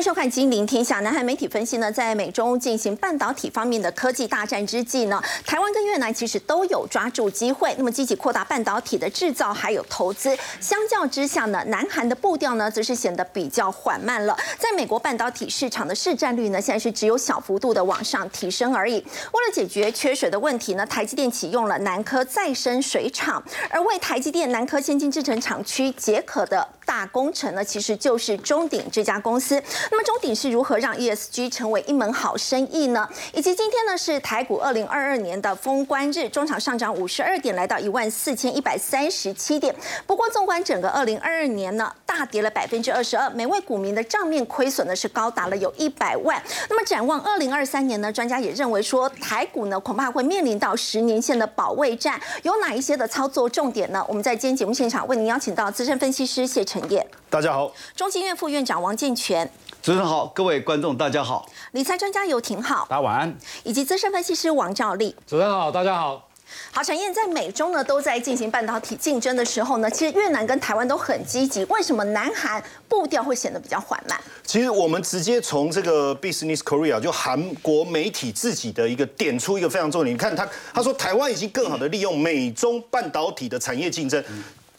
迎收看《金陵天下》。南韩媒体分析呢，在美中进行半导体方面的科技大战之际呢，台湾跟越南其实都有抓住机会，那么积极扩大半导体的制造还有投资。相较之下呢，南韩的步调呢，则是显得比较缓慢了。在美国半导体市场的市占率呢，现在是只有小幅度的往上提升而已。为了解决缺水的问题呢，台积电启用了南科再生水厂，而为台积电南科先进制程厂区解渴的大工程呢，其实就是中鼎这家公司。那么中鼎是如何让 ESG 成为一门好生意呢？以及今天呢是台股二零二二年的封关日，中场上涨五十二点，来到一万四千一百三十七点。不过纵观整个二零二二年呢，大跌了百分之二十二，每位股民的账面亏损呢是高达了有一百万。那么展望二零二三年呢，专家也认为说台股呢恐怕会面临到十年线的保卫战，有哪一些的操作重点呢？我们在今天节目现场为您邀请到资深分析师谢成大家好，中经院副院长王健全。主持人好，各位观众大家好，理财专家游廷好，大家晚安，以及资深分析师王兆立。主持人好，大家好。好，陈燕在美中呢都在进行半导体竞争的时候呢，其实越南跟台湾都很积极，为什么南韩步调会显得比较缓慢？其实我们直接从这个 Business Korea 就韩国媒体自己的一个点出一个非常重点，你看他他说台湾已经更好的利用美中半导体的产业竞争。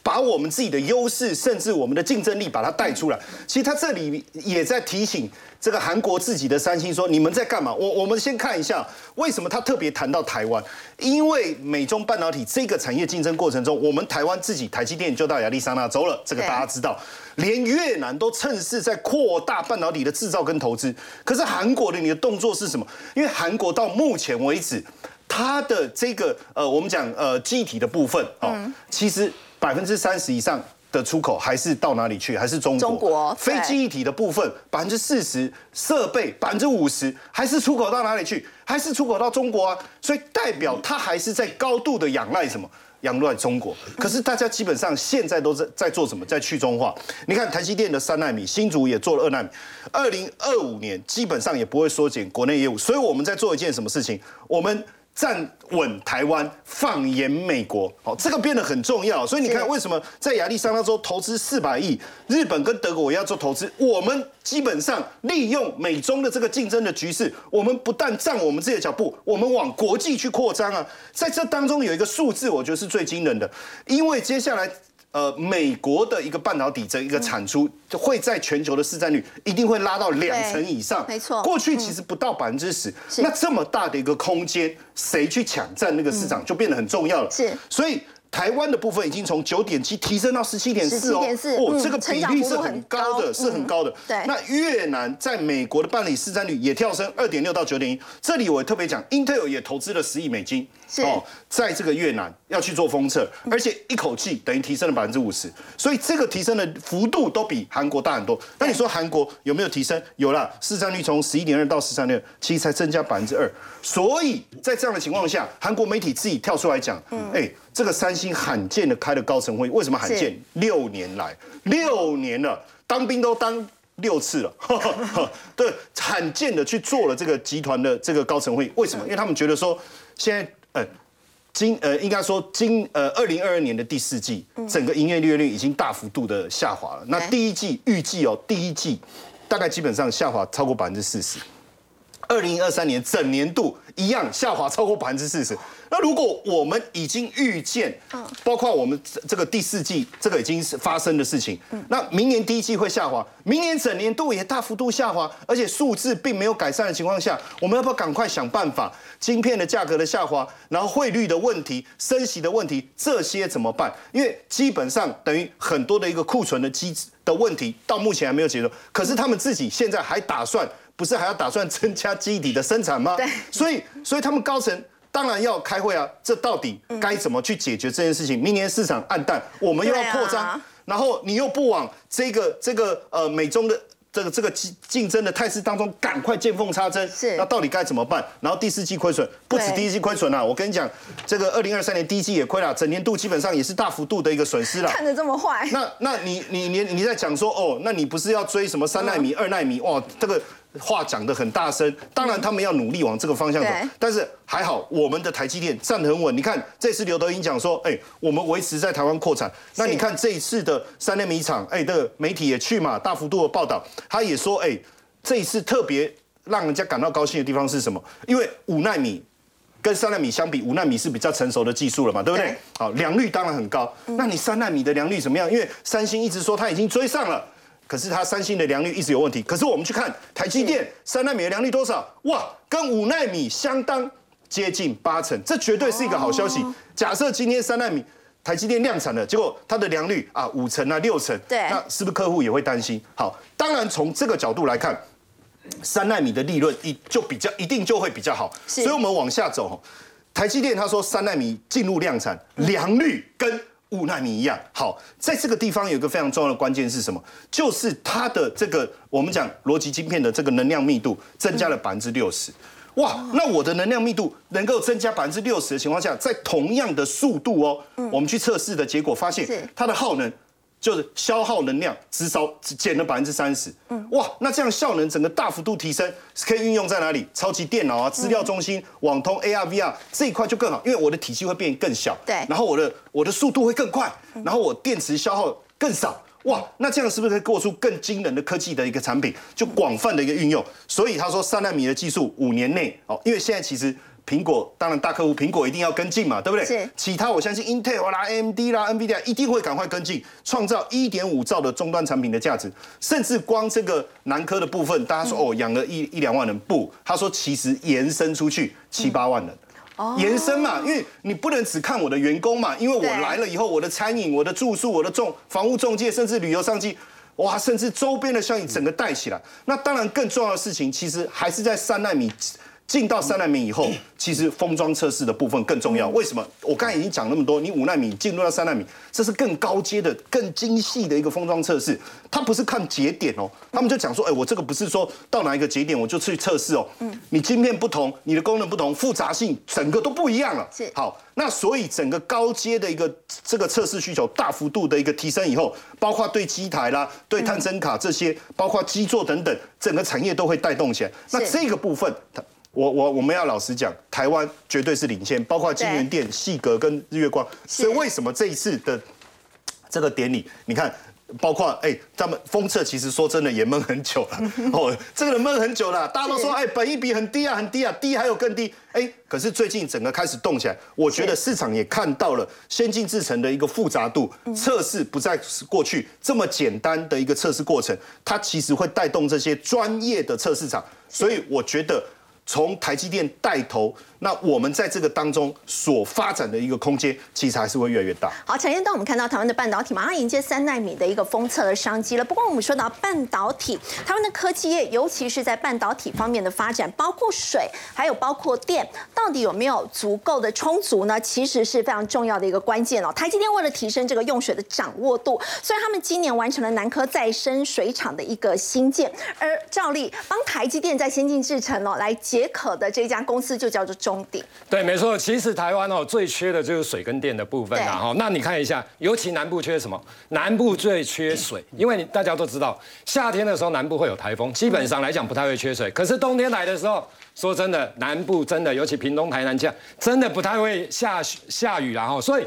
把我们自己的优势，甚至我们的竞争力，把它带出来。其实他这里也在提醒这个韩国自己的三星说：“你们在干嘛？”我我们先看一下，为什么他特别谈到台湾？因为美中半导体这个产业竞争过程中，我们台湾自己台积电就到亚利桑那州了，这个大家知道。连越南都趁势在扩大半导体的制造跟投资。可是韩国的你的动作是什么？因为韩国到目前为止，它的这个呃，我们讲呃，机体的部分哦，其实。百分之三十以上的出口还是到哪里去？还是中国？中国非机一体的部分百分之四十，设备百分之五十，还是出口到哪里去？还是出口到中国啊？所以代表它还是在高度的仰赖什么？仰赖中国。可是大家基本上现在都在在做什么？在去中化。你看台积电的三纳米，新竹也做了二纳米，二零二五年基本上也不会缩减国内业务。所以我们在做一件什么事情？我们。站稳台湾，放眼美国，好，这个变得很重要。所以你看，为什么在亚利桑那州投资四百亿，日本跟德国也要做投资？我们基本上利用美中的这个竞争的局势，我们不但站我们自己的脚步，我们往国际去扩张啊。在这当中有一个数字，我觉得是最惊人的，因为接下来。呃，美国的一个半导体这一个产出，就会在全球的市占率一定会拉到两成以上。没错，过去其实不到百分之十，那这么大的一个空间，谁去抢占那个市场就变得很重要了。是，所以。台湾的部分已经从九点七提升到十七点四哦，哦，这个比例是很高的，是很高的。对，那越南在美国的办理市占率也跳升二点六到九点一。这里我特别讲，Intel 也投资了十亿美金哦，在这个越南要去做封测，而且一口气等于提升了百分之五十，所以这个提升的幅度都比韩国大很多。那你说韩国有没有提升？有了，市占率从十一点二到十三点，其实才增加百分之二。所以在这样的情况下，韩国媒体自己跳出来讲，哎，这个三星罕见的开了高层会议，为什么罕见？六年来，六年了，当兵都当六次了，对，罕见的去做了这个集团的这个高层会议，为什么？因为他们觉得说，现在呃，今呃，应该说今呃，二零二二年的第四季，整个营业利润率已经大幅度的下滑了。那第一季预计哦，第一季大概基本上下滑超过百分之四十。二零二三年整年度一样下滑超过百分之四十。那如果我们已经预见，包括我们这个第四季这个已经是发生的事情，那明年第一季会下滑，明年整年度也大幅度下滑，而且数字并没有改善的情况下，我们要不要赶快想办法？晶片的价格的下滑，然后汇率的问题、升息的问题，这些怎么办？因为基本上等于很多的一个库存的机制的问题，到目前还没有解决。可是他们自己现在还打算。不是还要打算增加基底的生产吗？对，所以所以他们高层当然要开会啊。这到底该怎么去解决这件事情？明年市场暗淡，我们又要扩张，然后你又不往这个这个呃美中的这个这个竞竞争的态势当中赶快见缝插针，是那到底该怎么办？然后第四季亏损不止第一季亏损啊，我跟你讲，这个二零二三年第一季也亏了，整年度基本上也是大幅度的一个损失了。看得这么坏，那那你你你你在讲说哦，那你不是要追什么三纳米、二纳米？哇，这个。话讲得很大声，当然他们要努力往这个方向走，但是还好我们的台积电站得很稳。你看这次刘德英讲说，哎，我们维持在台湾扩产。那你看这一次的三纳米厂，哎，的媒体也去嘛，大幅度的报道，他也说，哎，这一次特别让人家感到高兴的地方是什么？因为五纳米跟三纳米相比，五纳米是比较成熟的技术了嘛，对不对？对好，良率当然很高。那你三纳米的良率怎么样？因为三星一直说它已经追上了。可是它三星的良率一直有问题。可是我们去看台积电三纳米的良率多少？哇，跟五纳米相当接近八成，这绝对是一个好消息。假设今天三纳米台积电量产了，结果它的良率啊五成啊六成，对那是不是客户也会担心？好，当然从这个角度来看，三纳米的利润一就比较一定就会比较好。是所以我们往下走，哦台积电他说三纳米进入量产，良率跟五纳米一样好。在这个地方有一个非常重要的关键是什么？就是它的这个我们讲逻辑晶片的这个能量密度增加了百分之六十。哇，那我的能量密度能够增加百分之六十的情况下，在同样的速度哦，我们去测试的结果发现，它的耗能就是消耗能量至少只减了百分之三十。哇，那这样效能整个大幅度提升，可以运用在哪里？超级电脑啊、资料中心、网通、AR、VR 这一块就更好，因为我的体积会变更小，对然后我的我的速度会更快，然后我电池消耗更少。哇，那这样是不是可以做出更惊人的科技的一个产品，就广泛的一个运用？所以他说三纳米的技术五年内哦，因为现在其实苹果当然大客户苹果一定要跟进嘛，对不对？是其他我相信 Intel 啦、AMD 啦、NVIDIA 一定会赶快跟进，创造一点五兆的终端产品的价值，甚至光这个南科的部分，大家说哦养了一一两万人，不，他说其实延伸出去七八万人。延伸嘛，因为你不能只看我的员工嘛，因为我对来了以后，我的餐饮、我的住宿、我的中房屋中介，甚至旅游商机，哇，甚至周边的效应整个带起来。那当然更重要的事情，其实还是在三纳米。进到三纳米以后，其实封装测试的部分更重要。为什么？我刚才已经讲那么多，你五纳米进入到三纳米，这是更高阶的、更精细的一个封装测试。它不是看节点哦，他们就讲说，哎，我这个不是说到哪一个节点我就去测试哦。嗯，你晶片不同，你的功能不同，复杂性整个都不一样了。是好，那所以整个高阶的一个这个测试需求大幅度的一个提升以后，包括对机台啦、对探针卡这些，包括基座等等，整个产业都会带动起来。那这个部分，它我我我们要老实讲，台湾绝对是领先，包括金源店、细格跟日月光。所以为什么这一次的这个典礼，你看。包括哎，他们封测其实说真的也闷很久了 哦，这个人闷很久了，大家都说哎，本一比很低啊，很低啊，低还有更低哎，可是最近整个开始动起来，我觉得市场也看到了先进制程的一个复杂度，测试不再是过去这么简单的一个测试过程，它其实会带动这些专业的测试场，所以我觉得。从台积电带头，那我们在这个当中所发展的一个空间，其实还是会越来越大。好，陈彦当我们看到台湾的半导体马上迎接三纳米的一个封测的商机了。不过我们说到半导体，台湾的科技业，尤其是在半导体方面的发展，包括水，还有包括电，到底有没有足够的充足呢？其实是非常重要的一个关键哦。台积电为了提升这个用水的掌握度，所以他们今年完成了南科再生水厂的一个新建，而照例帮台积电在先进制程哦来解渴的这家公司就叫做中鼎。对，没错。其实台湾哦最缺的就是水跟电的部分对啊。哈，那你看一下，尤其南部缺什么？南部最缺水，因为你大家都知道，夏天的时候南部会有台风，基本上来讲不太会缺水。可是冬天来的时候，说真的，南部真的，尤其屏东、台南这样，真的不太会下雪下雨然后所以。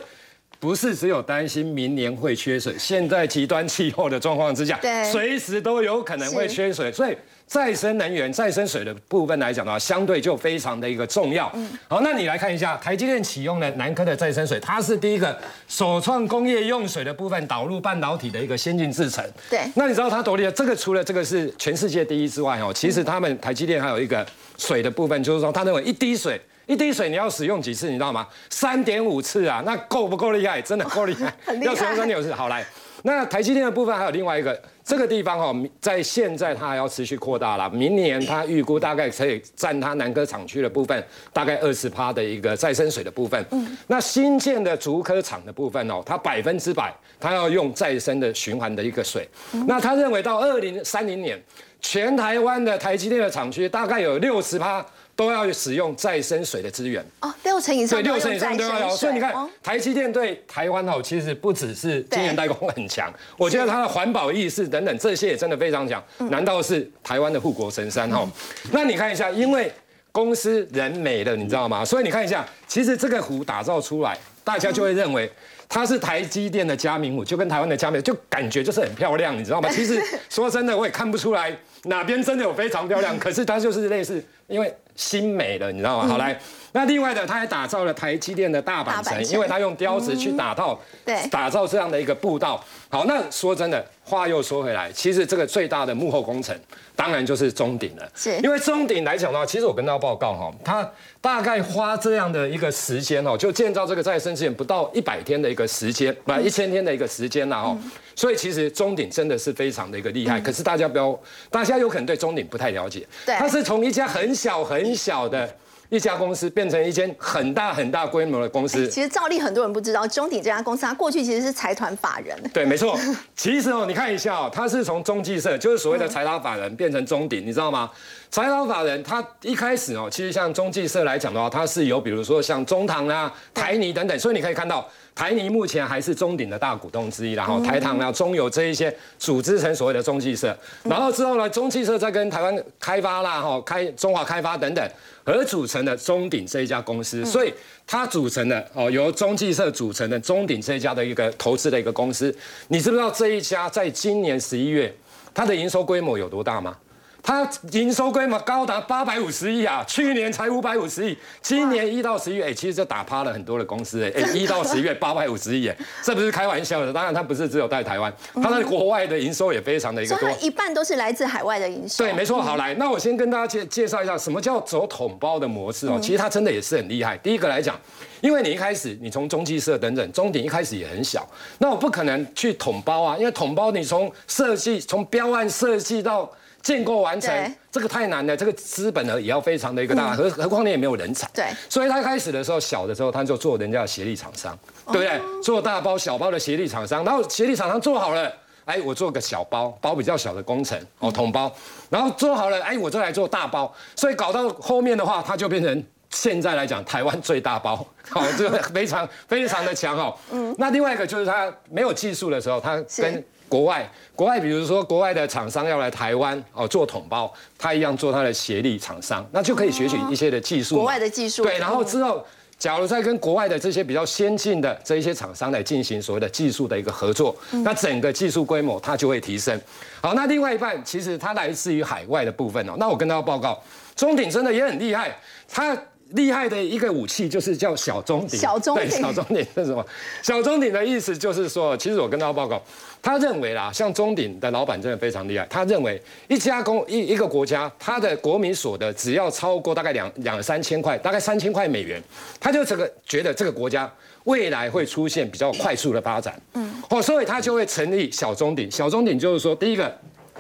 不是只有担心明年会缺水，现在极端气候的状况之下对，随时都有可能会缺水，所以再生能源、再生水的部分来讲的话，相对就非常的一个重要。好，那你来看一下台积电启用了南科的再生水，它是第一个首创工业用水的部分导入半导体的一个先进制程。对那你知道它多厉害？这个除了这个是全世界第一之外哦，其实他们台积电还有一个水的部分，就是说他认为一滴水。一滴水你要使用几次，你知道吗？三点五次啊，那够不够厉害？真的够厉害，很厉害要使用三点五次。好来，那台积电的部分还有另外一个，这个地方哦，在现在它还要持续扩大了。明年它预估大概可以占它南科厂区的部分大概二十趴的一个再生水的部分。嗯，那新建的竹科厂的部分哦，它百分之百它要用再生的循环的一个水。那他认为到二零三零年，全台湾的台积电的厂区大概有六十趴。都要使用再生水的资源，哦，六成以上对，六成以上都要有。所以你看哦，台积电对台湾哦，其实不只是晶圆代工很强，我觉得它的环保意识等等这些也真的非常强。难道是台湾的护国神山哈？那你看一下，因为公司人没了，你知道吗？所以你看一下，其实这个湖打造出来，大家就会认为它是台积电的嘉明湖，就跟台湾的嘉明，就感觉就是很漂亮，你知道吗？其实说真的，我也看不出来哪边真的有非常漂亮，可是它就是类似，因为新美了，你知道吗？好来。那另外的，他还打造了台积电的大阪城，因为他用雕石去打造，对，打造这样的一个步道。好，那说真的，话又说回来，其实这个最大的幕后工程，当然就是中鼎了。是，因为中鼎来讲的话，其实我跟大家报告哈，他大概花这样的一个时间哦，就建造这个再生资源不到一百天的一个时间，不一千天的一个时间了哦。所以其实中鼎真的是非常的一个厉害。可是大家不要，大家有可能对中鼎不太了解，对，它是从一家很小很小的。一家公司变成一间很大很大规模的公司。其实照例很多人不知道，中鼎这家公司它过去其实是财团法人。对，没错。其实哦，你看一下哦，它是从中继社，就是所谓的财团法人，变成中鼎，你知道吗？财团法人它一开始哦，其实像中继社来讲的话，它是有比如说像中堂啊、台泥等等，所以你可以看到。台泥目前还是中鼎的大股东之一，然后台糖啊、中油这一些组织成所谓的中汽社，然后之后呢，中汽社再跟台湾开发啦、哈开中华开发等等，而组成的中鼎这一家公司，所以它组成的哦由中汽社组成的中鼎这一家的一个投资的一个公司，你知不知道这一家在今年十一月它的营收规模有多大吗？它营收规模高达八百五十亿啊，去年才五百五十亿，今年一到十一月，哎，其实就打趴了很多的公司，哎，哎，一到十一月八百五十亿，哎，这不是开玩笑的。当然，它不是只有在台湾，它在国外的营收也非常的一个多，一半都是来自海外的营收。对，没错。好，来，那我先跟大家介介绍一下什么叫走统包的模式哦。其实它真的也是很厉害。第一个来讲，因为你一开始你从中继社等等，中鼎一开始也很小，那我不可能去统包啊，因为统包你从设计从标案设计到建构完成，这个太难了，这个资本呢也要非常的一个大，何何况你也没有人才。对，所以他开始的时候小的时候，他就做人家的协力厂商，对不对？做大包小包的协力厂商，然后协力厂商做好了，哎，我做个小包包比较小的工程哦，桶包，然后做好了，哎，我就来做大包，所以搞到后面的话，他就变成现在来讲台湾最大包，好，这个非常非常的强哦。嗯，那另外一个就是他没有技术的时候，他跟国外，国外比如说国外的厂商要来台湾哦做桶包，他一样做他的协力厂商，那就可以学取一些的技术。国外的技术。对，然后之后，假如再跟国外的这些比较先进的这一些厂商来进行所谓的技术的一个合作，那整个技术规模它就会提升。好，那另外一半其实它来自于海外的部分哦。那我跟大家报告，中鼎真的也很厉害，它。厉害的一个武器就是叫小中鼎，小中鼎，小中鼎是什么？小中鼎的意思就是说，其实我跟大家报告，他认为啦，像中鼎的老板真的非常厉害。他认为一家公一一个国家，他的国民所得只要超过大概两两三千块，大概三千块美元，他就这个觉得这个国家未来会出现比较快速的发展。嗯，哦，所以他就会成立小中鼎。小中鼎就是说，第一个，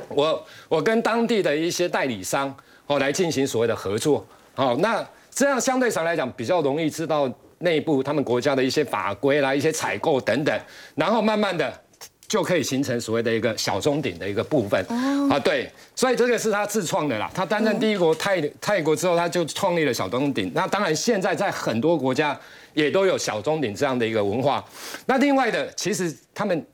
我我跟当地的一些代理商哦来进行所谓的合作。好，那。这样相对上来讲比较容易知道内部他们国家的一些法规啦、一些采购等等，然后慢慢的就可以形成所谓的一个小中鼎的一个部分啊。对，所以这个是他自创的啦。他担任第一国泰泰国之后，他就创立了小中鼎。那当然现在在很多国家也都有小中鼎这样的一个文化。那另外的，其实他们。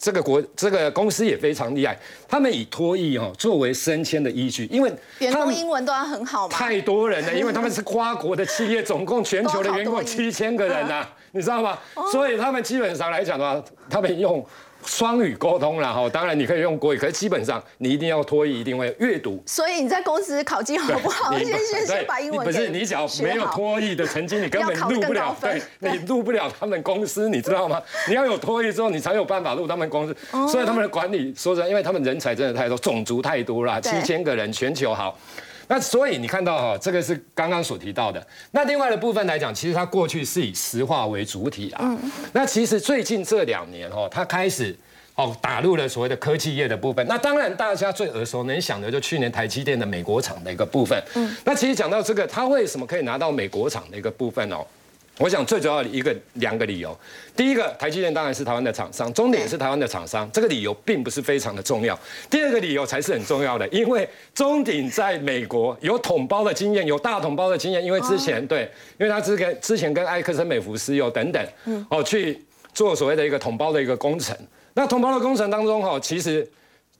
这个国这个公司也非常厉害，他们以脱译哦作为升迁的依据，因为员工英文都要很好嘛。太多人了，因为他们是跨国的企业，总共全球的员工七千个人呐，你知道吗？所以他们基本上来讲的话，他们用。双语沟通了哈，当然你可以用国语，可是基本上你一定要脱译，一定会阅读。所以你在公司考绩好不好？先先先把英文不是你只要没有脱译的成绩，你根本入不了。对，你入不了他们公司，你知道吗？你要有脱译之后，你才有办法入他们公司。所以他们的管理说实在，因为他们人才真的太多，种族太多了，七千个人，全球好。那所以你看到哈，这个是刚刚所提到的。那另外的部分来讲，其实它过去是以石化为主体啊。那其实最近这两年哈，它开始哦打入了所谓的科技业的部分。那当然大家最耳熟能详的就去年台积电的美国厂的一个部分。嗯。那其实讲到这个，它为什么可以拿到美国厂的一个部分哦？我想最主要的一个两个理由，第一个，台积电当然是台湾的厂商，中鼎也是台湾的厂商，这个理由并不是非常的重要。第二个理由才是很重要的，因为中鼎在美国有统包的经验，有大统包的经验，因为之前对，因为他之前之前跟埃克森美孚石油等等，哦去做所谓的一个统包的一个工程。那统包的工程当中哈，其实。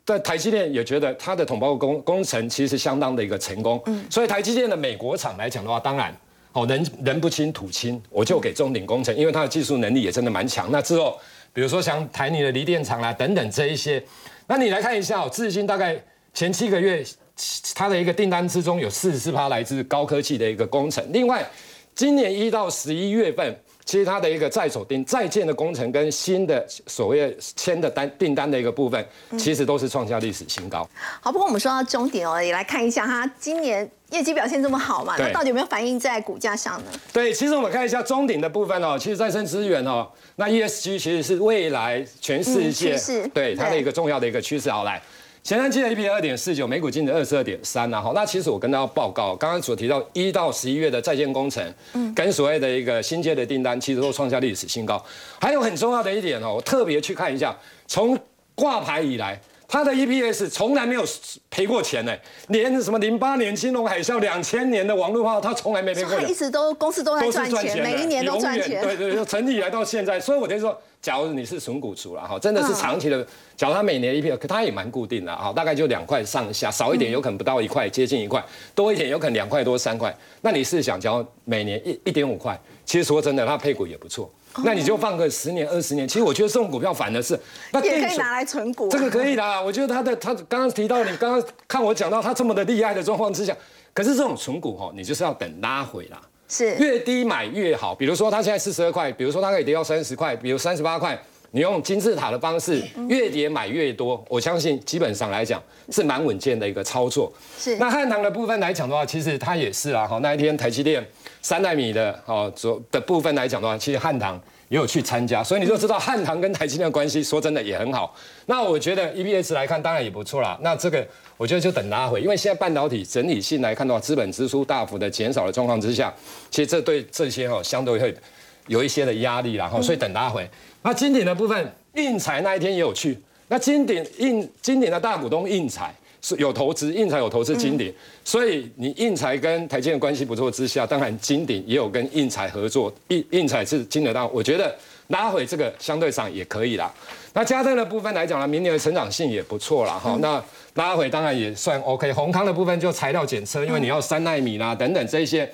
在台积电也觉得它的统包工工程其实相当的一个成功，嗯，所以台积电的美国厂来讲的话，当然，哦人人不亲土亲，我就给中鼎工程，因为它的技术能力也真的蛮强。那之后，比如说像台泥的锂电厂啦等等这一些，那你来看一下哦，至今大概前七个月，它的一个订单之中有四十四趴来自高科技的一个工程，另外今年一到十一月份。其实它的一个在手订在建的工程跟新的所谓签的单订单的一个部分，其实都是创下历史新高。好，不过我们说到终点哦，也来看一下它今年业绩表现这么好嘛，那到底有没有反映在股价上呢？对，其实我们看一下中鼎的部分哦，其实再生资源哦，那 ESG 其实是未来全世界对它的一个重要的一个趋势。好来。前三季的 EPS 二点四九，每股净值二十二点三呐。好，那其实我跟大家报告，刚刚所提到一到十一月的在建工程，嗯，跟所谓的一个新接的订单，其实都创下历史新高。还有很重要的一点哦，我特别去看一下，从挂牌以来。它的 EPS 从来没有赔过钱呢，连什么零八年金融海啸、两千年的网络化，它从来没赔过。一直都公司都在赚钱，每一年都赚钱。对对，成立以来到现在，所以我就说，假如你是纯股族了哈，真的是长期的，假如它每年 EPS，可它也蛮固定的哈，大概就两块上下，少一点有可能不到一块，接近一块，多一点有可能两块多三块。那你是想，假如每年一一点五块，其实说真的，它配股也不错。那你就放个十年二十年，其实我觉得这种股票反而是，那也可以拿来存股。这个可以的，我觉得它的它刚刚提到你刚刚看我讲到它这么的厉害的状况之下，可是这种存股哈，你就是要等拉回啦，是越低买越好。比如说它现在四十二块，比如说它可以跌到三十块，比如三十八块。你用金字塔的方式，越跌买越多，我相信基本上来讲是蛮稳健的一个操作。是。那汉唐的部分来讲的话，其实它也是啦。哈，那一天台积电三纳米的哦，左的部分来讲的话，其实汉唐也有去参加，所以你就知道汉唐跟台积电的关系，说真的也很好。那我觉得 EBS 来看，当然也不错啦。那这个我觉得就等拉回，因为现在半导体整体性来看的话，资本支出大幅的减少的状况之下，其实这对这些哦相对会有一些的压力，然后所以等拉回。那金鼎的部分，印彩那一天也有去。那金鼎印金鼎的大股东印彩是有投资，印彩有投资金鼎，所以你印彩跟台积电关系不错之下，当然金鼎也有跟印彩合作。印印彩是金得到，我觉得拉回这个相对上也可以啦。那嘉登的部分来讲呢，明年的成长性也不错啦。哈。那拉回当然也算 OK。宏康的部分就材料检测，因为你要三纳米啦等等这些。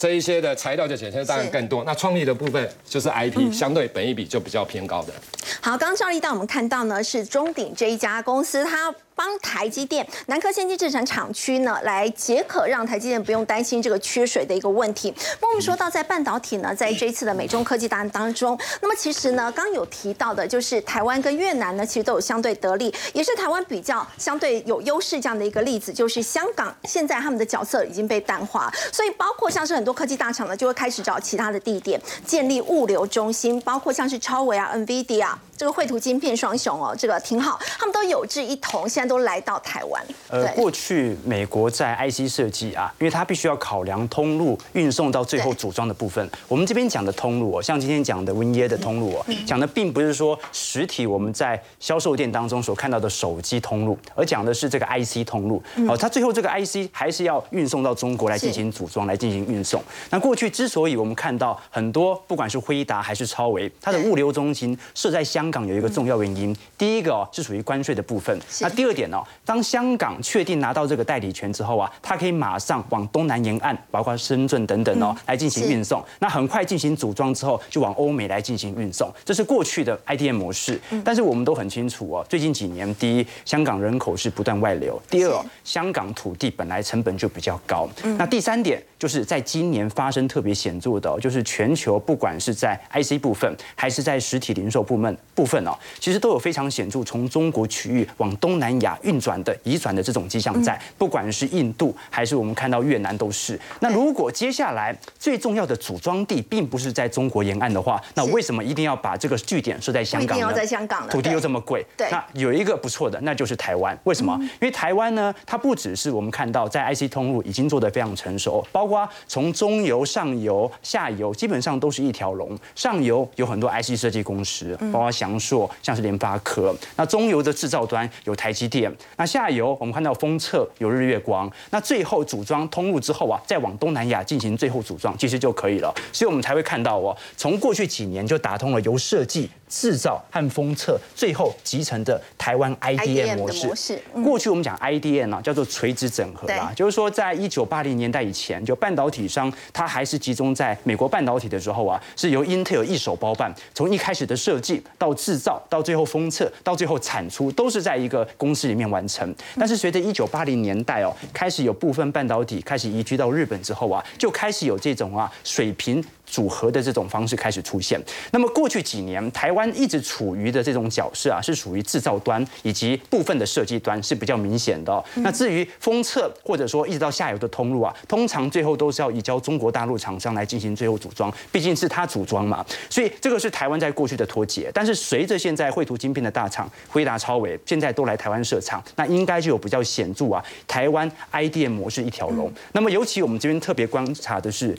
这一些的材料就检测当然更多，那创立的部分就是 IP，相对本益比就比较偏高的。好，刚刚赵丽带我们看到呢，是中鼎这一家公司，它。帮台积电南科先进制程厂区呢，来解渴，让台积电不用担心这个缺水的一个问题。那我们说到在半导体呢，在这一次的美中科技大案当中，那么其实呢，刚有提到的就是台湾跟越南呢，其实都有相对得利，也是台湾比较相对有优势这样的一个例子。就是香港现在他们的角色已经被淡化，所以包括像是很多科技大厂呢，就会开始找其他的地点建立物流中心，包括像是超维啊、NVIDIA 这个绘图晶片双雄哦，这个挺好，他们都有志一同，现在。都来到台湾。呃，过去美国在 IC 设计啊，因为它必须要考量通路运送到最后组装的部分。我们这边讲的通路哦，像今天讲的 Win 耶的通路哦，讲的并不是说实体我们在销售店当中所看到的手机通路，而讲的是这个 IC 通路。哦，它最后这个 IC 还是要运送到中国来进行组装，来进行运送。那过去之所以我们看到很多，不管是辉达还是超维，它的物流中心设在香港，有一个重要原因。第一个哦，是属于关税的部分。那第二点哦？当香港确定拿到这个代理权之后啊，它可以马上往东南沿岸，包括深圳等等哦，来进行运送。那很快进行组装之后，就往欧美来进行运送。这是过去的 IDM 模式。但是我们都很清楚哦，最近几年，第一，香港人口是不断外流；第二，香港土地本来成本就比较高。那第三点，就是在今年发生特别显著的，就是全球不管是在 IC 部分，还是在实体零售部门部分哦，其实都有非常显著从中国区域往东南亚运转的移转的这种迹象在，不管是印度还是我们看到越南都是。那如果接下来最重要的组装地并不是在中国沿岸的话，那为什么一定要把这个据点设在香港呢？在香港，土地又这么贵。对。那有一个不错的，那就是台湾。为什么？因为台湾呢，它不只是我们看到在 IC 通路已经做得非常成熟，包括从中游、上游、下游，基本上都是一条龙。上游有很多 IC 设计公司，包括翔硕，像是联发科。那中游的制造端有台积电。那下游我们看到封测有日月光，那最后组装通路之后啊，再往东南亚进行最后组装，其实就可以了。所以我们才会看到哦，从过去几年就打通了由设计制造和封测，最后集成的台湾 IDM 模式。过去我们讲 IDM 呢，叫做垂直整合啦，就是说在一九八零年代以前，就半导体商它还是集中在美国半导体的时候啊，是由 Intel 一手包办，从一开始的设计到制造，到最后封测，到最后产出，都是在一个公司里面完成。但是随着一九八零年代哦，开始有部分半导体开始移居到日本之后啊，就开始有这种啊水平。组合的这种方式开始出现。那么过去几年，台湾一直处于的这种角色啊，是属于制造端以及部分的设计端是比较明显的。那至于封测或者说一直到下游的通路啊，通常最后都是要移交中国大陆厂商来进行最后组装，毕竟是他组装嘛。所以这个是台湾在过去的脱节。但是随着现在绘图晶片的大厂辉达、超伟现在都来台湾设厂，那应该就有比较显著啊，台湾 IDM 模式一条龙。那么尤其我们这边特别观察的是。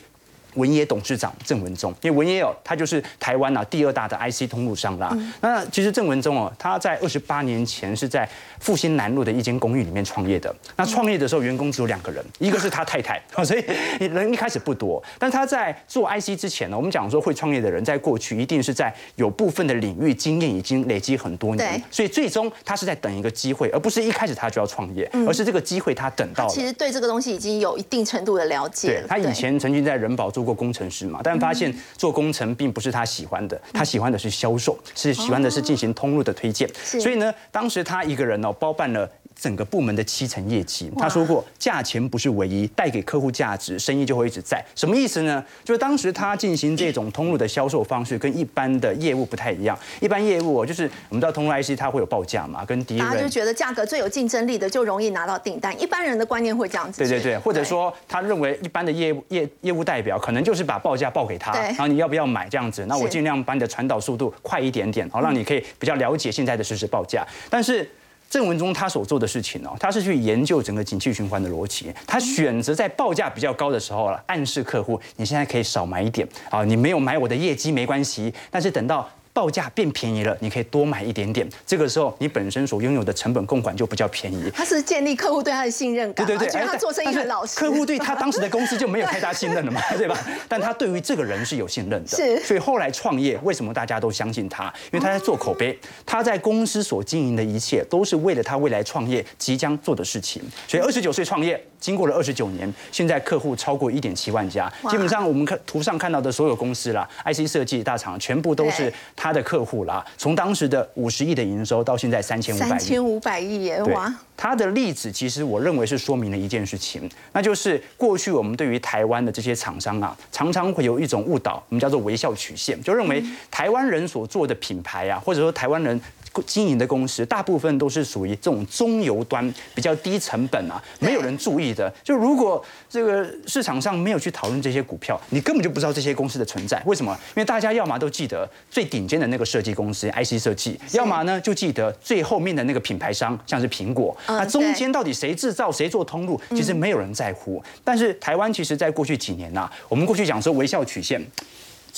文业董事长郑文忠，因为文业哦，他就是台湾啊第二大的 IC 通路商啦。那其实郑文忠哦，他在二十八年前是在复兴南路的一间公寓里面创业的。那创业的时候，员工只有两个人，一个是他太太，所以人一开始不多。但他在做 IC 之前呢，我们讲说会创业的人，在过去一定是在有部分的领域经验已经累积很多年，所以最终他是在等一个机会，而不是一开始他就要创业，而是这个机会他等到了。其实对这个东西已经有一定程度的了解。他以前曾经在人保做。做过工程师嘛，但发现做工程并不是他喜欢的，他喜欢的是销售，是喜欢的是进行通路的推荐。所以呢，当时他一个人哦，包办了。整个部门的七成业绩，他说过，价钱不是唯一，带给客户价值，生意就会一直在。什么意思呢？就是当时他进行这种通路的销售方式，跟一般的业务不太一样。一般业务就是我们知道通路 IC 它会有报价嘛，跟第一。大家就觉得价格最有竞争力的就容易拿到订单。一般人的观念会这样子。对对对，或者说他认为一般的业务业业务代表可能就是把报价报给他，然后你要不要买这样子？那我尽量把你的传导速度快一点点，好让你可以比较了解现在的实时报价。但是。郑文中他所做的事情哦，他是去研究整个景气循环的逻辑，他选择在报价比较高的时候了，暗示客户你现在可以少买一点啊，你没有买我的业绩没关系，但是等到。报价变便宜了，你可以多买一点点。这个时候，你本身所拥有的成本共管就比较便宜。他是建立客户对他的信任感，对对对，他做生意很老实。客户对他当时的公司就没有太大信任了嘛，对吧？但他对于这个人是有信任的。是。所以后来创业，为什么大家都相信他？因为他在做口碑，他在公司所经营的一切都是为了他未来创业即将做的事情。所以二十九岁创业，经过了二十九年，现在客户超过一点七万家。基本上我们看图上看到的所有公司啦，IC 设计大厂全部都是他的客户啦。从当时的五十亿的营收到现在三千五百亿，三千五百亿耶！哇，他的例子其实我认为是说明了一件事情，那就是过去我们对于台湾的这些厂商啊，常常会有一种误导，我们叫做微笑曲线，就认为台湾人所做的品牌啊，或者说台湾人。经营的公司大部分都是属于这种中游端比较低成本啊，没有人注意的。就如果这个市场上没有去讨论这些股票，你根本就不知道这些公司的存在。为什么？因为大家要么都记得最顶尖的那个设计公司 IC 设计，要么呢就记得最后面的那个品牌商，像是苹果。那中间到底谁制造、谁做通路，其实没有人在乎。但是台湾其实在过去几年呐，我们过去讲说微笑曲线。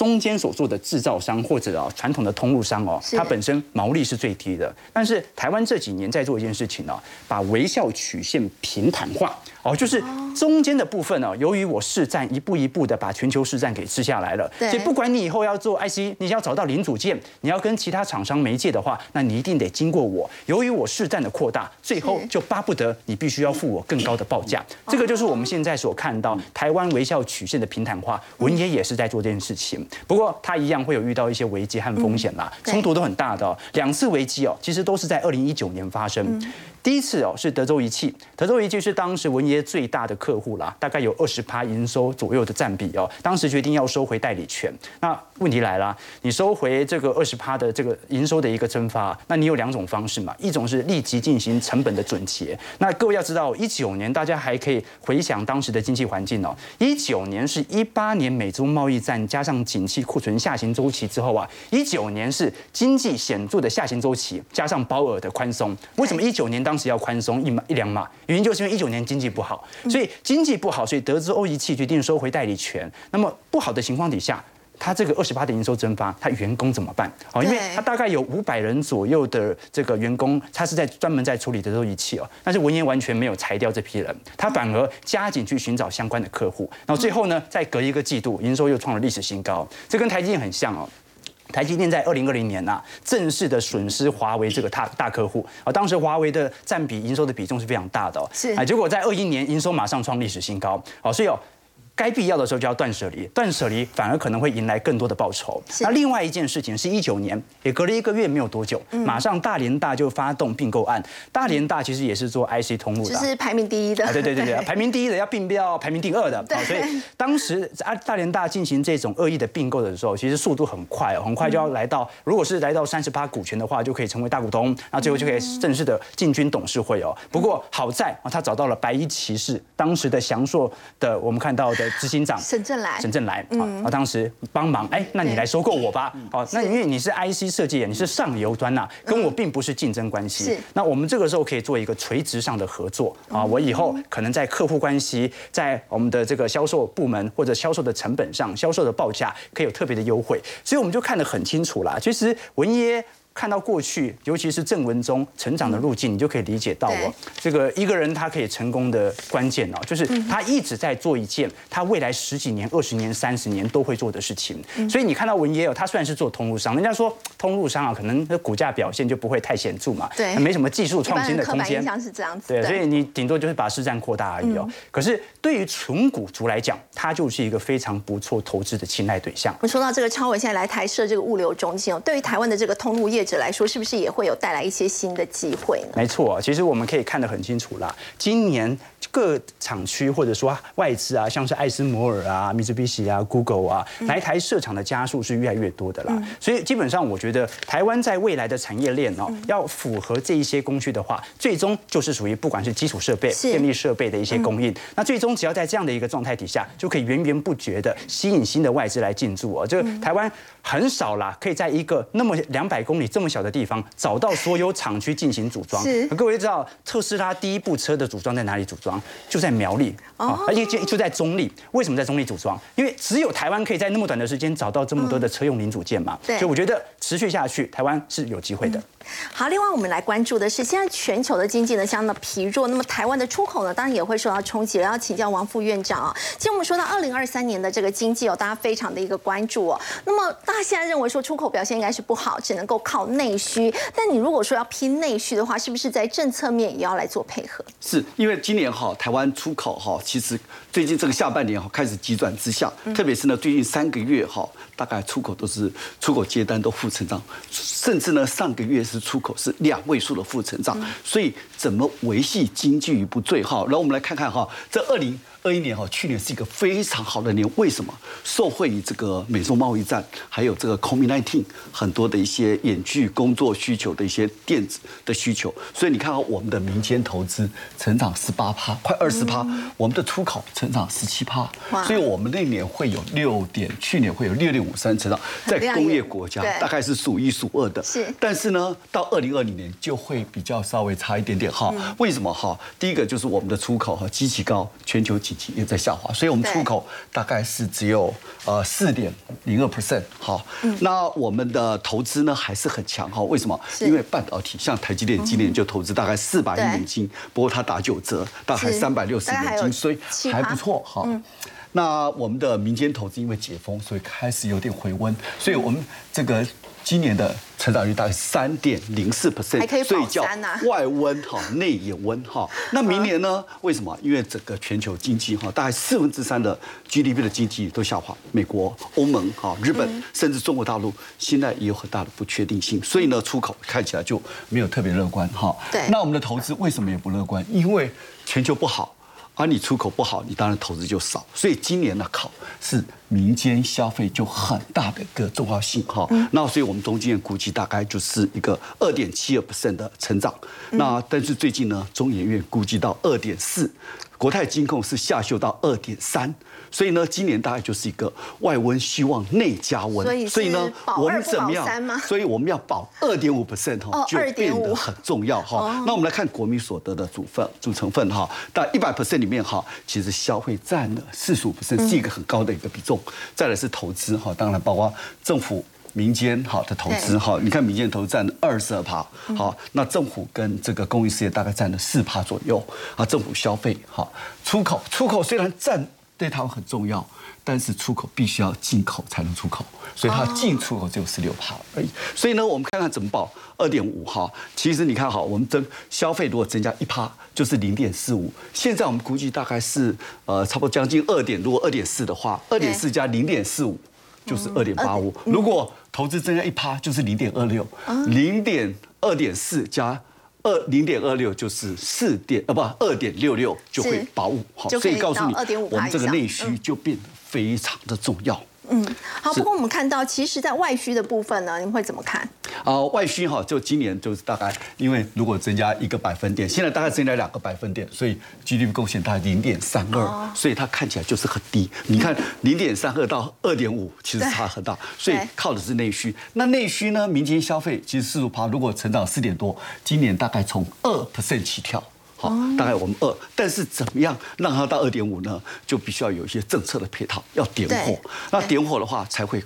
中间所做的制造商或者啊传统的通路商哦，它本身毛利是最低的。但是台湾这几年在做一件事情呢，把微笑曲线平坦化。哦，就是中间的部分呢，由于我市占一步一步的把全球市占给吃下来了，所以不管你以后要做 IC，你要找到零组件，你要跟其他厂商媒介的话，那你一定得经过我。由于我市占的扩大，最后就巴不得你必须要付我更高的报价。这个就是我们现在所看到台湾微笑曲线的平坦化。文爷也是在做这件事情，不过他一样会有遇到一些危机和风险啦，冲突都很大的。两次危机哦，其实都是在二零一九年发生。第一次哦是德州仪器，德州仪器是当时文爷最大的客户啦，大概有二十趴营收左右的占比哦。当时决定要收回代理权，那问题来了，你收回这个二十趴的这个营收的一个蒸发，那你有两种方式嘛，一种是立即进行成本的准结。那各位要知道，一九年大家还可以回想当时的经济环境哦，一九年是一八年美中贸易战加上景气库存下行周期之后啊，一九年是经济显著的下行周期加上保尔的宽松。为什么一九年当时要宽松一码一两码，原因就是因为一九年经济不好，所以经济不好，所以德资欧仪器决定收回代理权。那么不好的情况底下，它这个二十八的营收蒸发，他员工怎么办？哦，因为他大概有五百人左右的这个员工，他是在专门在处理德州仪器哦。但是文言完全没有裁掉这批人，他反而加紧去寻找相关的客户。然后最后呢，再隔一个季度，营收又创了历史新高。这跟台积电很像哦。台积电在二零二零年呐、正式的损失华为这个大大客户啊，当时华为的占比营收的比重是非常大的、哦，是啊，结果在二一年营收马上创历史新高，好，所以哦。该必要的时候就要断舍离，断舍离反而可能会迎来更多的报酬。那另外一件事情是一九年，也隔了一个月没有多久，嗯马上大连大就发动并购案。大连大其实也是做 IC 通路的啊，就是排名第一的。啊，对对对对，排名第一的要并不要排名第二的，好，所以当时啊大连大进行这种恶意的并购的时候，其实速度很快哦，很快就要来到，如果是来到三十八股权的话，就可以成为大股东，那最后就可以正式的进军董事会哦。不过好在啊，他找到了白衣骑士，当时的祥硕的我们看到的执行长沈正来。沈正来啊，啊当时帮忙，哎，那你来收购我吧，好，那因为你是 IC 设计，你是上游端呐，跟我并不是竞争关系是，那我们这个时候可以做一个垂直上的合作啊，我以后可能在客户关系，在我们的这个销售部门或者销售的成本上，销售的报价可以有特别的优惠，所以我们就看得很清楚啦。其实文耶。看到过去，尤其是郑文中成长的路径，你就可以理解到对哦，这个一个人他可以成功的关键哦，就是他一直在做一件他未来十几年、二十年、三十年都会做的事情。所以你看到文耶哦，他虽然是做通路商，人家说通路商啊，可能那股价表现就不会太显著嘛，对没什么技术创新的空间是这样子。对，所以你顶多就是把市占扩大而已哦。可是对于纯股族来讲，它就是一个非常不错投资的青睐对象。我们说到这个超伟现在来台设这个物流中心哦，对于台湾的这个通路业者来说，是不是也会有带来一些新的机会呢？没错，其实我们可以看得很清楚啦。今年各厂区或者说外资啊，像是艾斯摩尔啊、米兹比西啊、Google 啊，来台设厂的家数是越来越多的啦。所以基本上，我觉得台湾在未来的产业链哦，要符合这一些工序的话，最终就是属于不管是基础设备、电力设备的一些供应。那最终只要在这样的一个状态底下，就可以源源不绝的吸引新的外资来进驻哦。这个台湾很少啦，可以在一个那么两百公里这么小的地方找到所有厂区进行组装。是各位知道特斯拉第一部车的组装在哪里组装？就在苗栗，啊，而且就就在中立。为什么在中立组装？因为只有台湾可以在那么短的时间找到这么多的车用零组件嘛。对所以我觉得持续下去，台湾是有机会的。好，另外我们来关注的是，现在全球的经济呢相当的疲弱，那么台湾的出口呢，当然也会受到冲击了。要请教王副院长啊，其实我们说到二零二三年的这个经济哦，大家非常的一个关注哦。那么大家现在认为说出口表现应该是不好，只能够靠内需。但你如果说要拼内需的话，是不是在政策面也要来做配合？是因为今年哈台湾出口哈，其实最近这个下半年哈开始急转直下，特别是呢最近三个月哈，大概出口都是出口接单都负成长，甚至呢上个月是出口是两位数的负成长，所以怎么维系经济于不最好？然后我们来看看哈，这二零。二一年哈，去年是一个非常好的年，为什么？受惠于这个美中贸易战，还有这个 COVID-19 很多的一些远距工作需求的一些电子的需求，所以你看到我们的民间投资成长十八趴，快二十趴，我们的出口成长十七趴，所以我们那年会有六点，去年会有六点五三成长，在工业国家大概是数一数二的。是但是呢，到二零二零年就会比较稍微差一点点哈。嗯为什么哈？第一个就是我们的出口哈极其高，全球也在下滑，所以我们出口大概是只有呃四点零二 percent 好。那我们的投资呢还是很强哈。为什么？因为半导体，像台积电今年就投资大概四百亿美金，不过它打九折，大概是三百六十美金，所以还不错哈。那我们的民间投资因为解封，所以开始有点回温，所以我们这个今年的成长率大概三点零四 percent，所以叫 外温哈，内也温哈。那明年呢？为什么？因为整个全球经济哈，大概四分之三的 GDP 的经济都下滑，美国、欧盟哈、日本，甚至中国大陆，现在也有很大的不确定性，所以呢，出口看起来就没有特别乐观哈。对那我们的投资为什么也不乐观？因为全球不好。而你出口不好，你当然投资就少。所以今年的考是民间消费就很大的一个重要性哈。那所以我们中间估计大概就是一个二点七二 percent 的成长。那但是最近呢，中研院估计到二点四，国泰金控是下修到二点三。所以呢，今年大概就是一个外温希望内加温。所以是呢，我们怎么样？所以我们要保二点五 percent 就变得很重要哈哦。那我们来看国民所得的组分组成分哈，但一百 percent 里面哈，其实消费占了四十五 percent，是一个很高的一个比重。再来是投资哈，当然包括政府。民间好的投资哈，你看民间投资占二十二趴，好，那政府跟这个公益事业大概占了四趴左右啊。政府消费好，出口出口虽然占对台湾很重要，但是出口必须要进口才能出口，所以它进出口只有十六趴而已。所以呢，我们看看怎么报二点五哈。其实你看哈，我们增消费如果增加一趴，就是零点四五。现在我们估计大概是呃差不多将近二点，如果二点四的话，二点四加零点四五就是二点八五。如果投资增加一趴，就是零点二六，零点二点四加。二零点二六就是四点啊不二点六六就会保五好，所以告诉你我们这个内需就变得非常的重要。嗯，好。不过我们看到，其实，在外需的部分呢，你会怎么看？啊，外需哈，就今年就是大概，因为如果增加一个百分点，现在大概增加两个百分点，所以 GDP 贡献大概零点三二，所以它看起来就是很低。你看零点三二到二点五，其实差很大，所以靠的是内需。那内需呢，民间消费其实四度趴，如果成长四点多，今年大概从二 percent 起跳。好，大概我们二，但是怎么样让它到二点五呢？就必须要有一些政策的配套，要点火。那点火的话，才会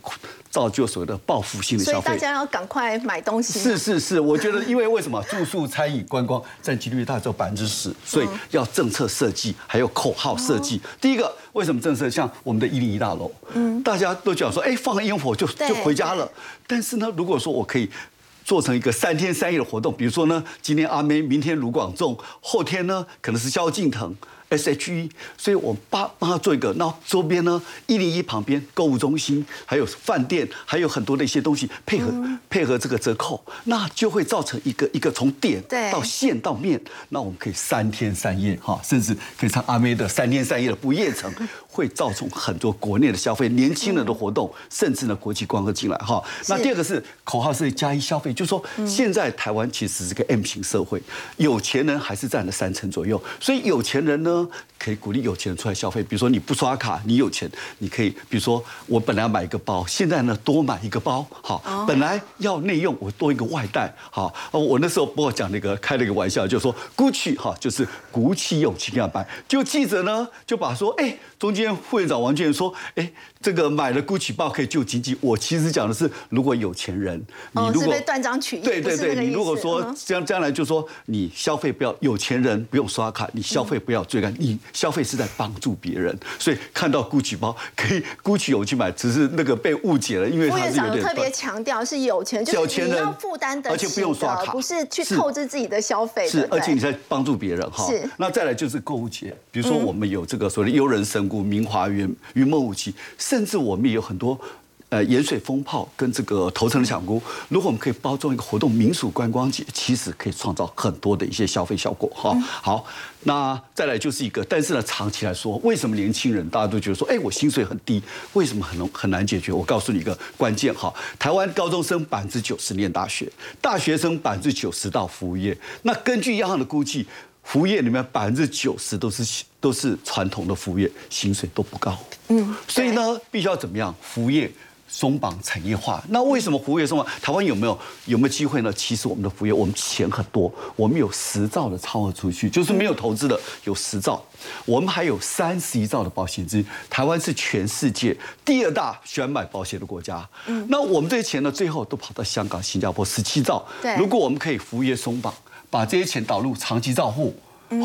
造就所谓的报复性的消费。所以大家要赶快买东西。是是是，我觉得因为为什么住宿、餐饮、观光占 GDP 大概只有百分之十，所以要政策设计，还有口号设计。第一个，为什么政策像我们的一零一大楼，嗯，大家都讲说，哎，放个烟火就就回家了。但是呢，如果说我可以。做成一个三天三夜的活动，比如说呢，今天阿妹，明天卢广仲，后天呢可能是萧敬腾。S.H.E，所以我帮帮他做一个，那周边呢，一零一旁边购物中心，还有饭店，还有很多的一些东西配合配合这个折扣，那就会造成一个一个从点到线到面，那我们可以三天三夜哈，甚至可以唱阿妹的三天三夜的不夜城，会造成很多国内的消费，年轻人的活动，甚至呢国际观光进来哈。那第二个是口号是加一消费，就是说现在台湾其实是个 M 型社会，有钱人还是占了三成左右，所以有钱人呢。可以鼓励有钱人出来消费，比如说你不刷卡，你有钱，你可以，比如说我本来要买一个包，现在呢多买一个包，好，本来要内用，我多一个外带，好，我那时候不过讲那个开了一个玩笑，就说 Gucci 哈，就是鼓起勇气要买，就记者呢就把说，哎，中间副院长王建说，哎。这个买了 GUCCI 包可以救经济，我其实讲的是，如果有钱人，你如果断章取义，对对对，你如果说将将来就说你消费不要有钱人不用刷卡，你消费不要追赶，你消费是在帮助别人，所以看到 GUCCI 包可以 GUCCI 有去买，只是那个被误解了，因为他是有点特别强调是有钱，就是你要负担的，而且不用刷卡，不是去透支自己的消费，是而且你在帮助别人哈。是，那再来就是购物节，比如说我们有这个所谓的悠人神谷、明华园、云梦五期，甚至我们也有很。多，呃，盐水风炮跟这个头层的抢菇，如果我们可以包装一个活动，民俗观光节，其实可以创造很多的一些消费效果。哈，好，那再来就是一个，但是呢，长期来说，为什么年轻人大家都觉得说，哎，我薪水很低，为什么很难很难解决？我告诉你一个关键哈，台湾高中生百分之九十念大学，大学生百分之九十到服务业。那根据央行的估计，服务业里面百分之九十都是都是传统的服务业，薪水都不高。嗯，所以呢，必须要怎么样？服务业松绑产业化。那为什么服务业松绑？台湾有没有有没有机会呢？其实我们的服务业，我们钱很多，我们有十兆的超额储蓄，就是没有投资的有十兆。我们还有三十一兆的保险金。台湾是全世界第二大喜欢买保险的国家。嗯，那我们这些钱呢，最后都跑到香港、新加坡十七兆。对，如果我们可以服务业松绑，把这些钱导入长期账户。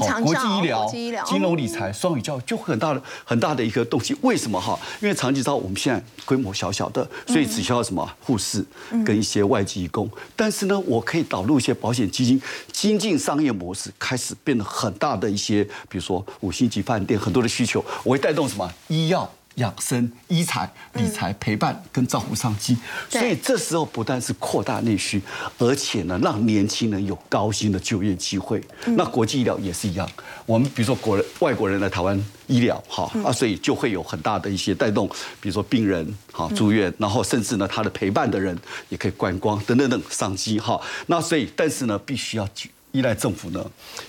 好，国际医疗、金融理财、双语教育就很大的、很大的一个东西。为什么哈？因为长期照我们现在规模小小的，所以只需要什么护士跟一些外籍工。但是呢，我可以导入一些保险基金，精进商业模式，开始变得很大的一些，比如说五星级饭店很多的需求，我会带动什么医药。养生、医财、理财、陪伴跟照顾商机，所以这时候不但是扩大内需，而且呢，让年轻人有高薪的就业机会。那国际医疗也是一样，我们比如说国人、外国人来台湾医疗，哈啊，所以就会有很大的一些带动，比如说病人哈住院，然后甚至呢他的陪伴的人也可以观光等等等商机哈。那所以，但是呢，必须要依赖政府呢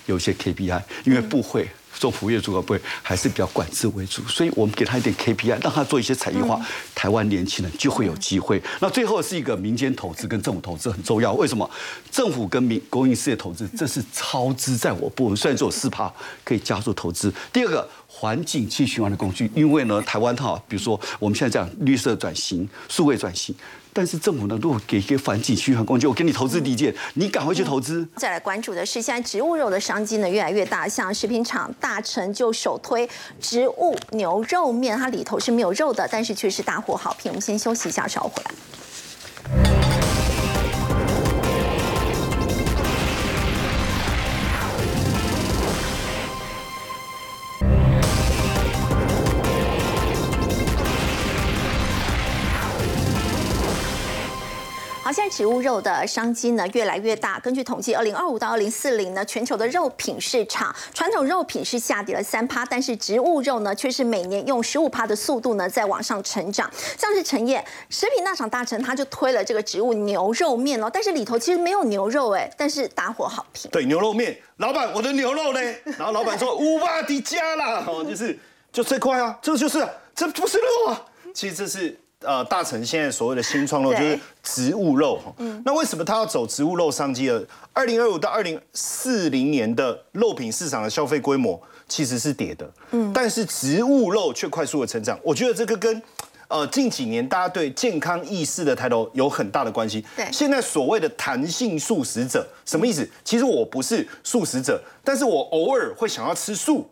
有一些 KPI，因为不会。做服务业主管部会还是比较管制为主，所以我们给他一点 KPI，让他做一些产业化，台湾年轻人就会有机会。那最后是一个民间投资跟政府投资很重要，为什么？政府跟民公营事业投资，这是超支在我部门，虽然只有四趴可以加速投资。第二个。环境气循环的工具。因为呢，台湾哈，比如说我们现在讲绿色转型、数位转型，但是政府呢，如果给一个环境循环工具，我给你投资地建，你赶快去投资。再来关注的是，现在植物肉的商机呢越来越大，像食品厂大成就首推植物牛肉面，它里头是没有肉的，但是却是大获好评。我们先休息一下，稍后回来。好，现在植物肉的商机呢越来越大。根据统计，二零二五到二零四零呢，全球的肉品市场，传统肉品是下跌了三趴，但是植物肉呢却是每年用十五趴的速度呢在往上成长。像是陈业食品大厂大成，他就推了这个植物牛肉面哦，但是里头其实没有牛肉哎，但是大获好评。对牛肉面，老板我的牛肉呢？然后老板说五八迪加啦，哦，就是就这块啊，这就是这不是肉啊，其实这是。呃，大成现在所谓的新创肉就是植物肉嗯。那为什么他要走植物肉商机呢？二零二五到二零四零年的肉品市场的消费规模其实是跌的，嗯，但是植物肉却快速的成长。我觉得这个跟呃近几年大家对健康意识的抬头有很大的关系。对，现在所谓的弹性素食者什么意思？其实我不是素食者，但是我偶尔会想要吃素。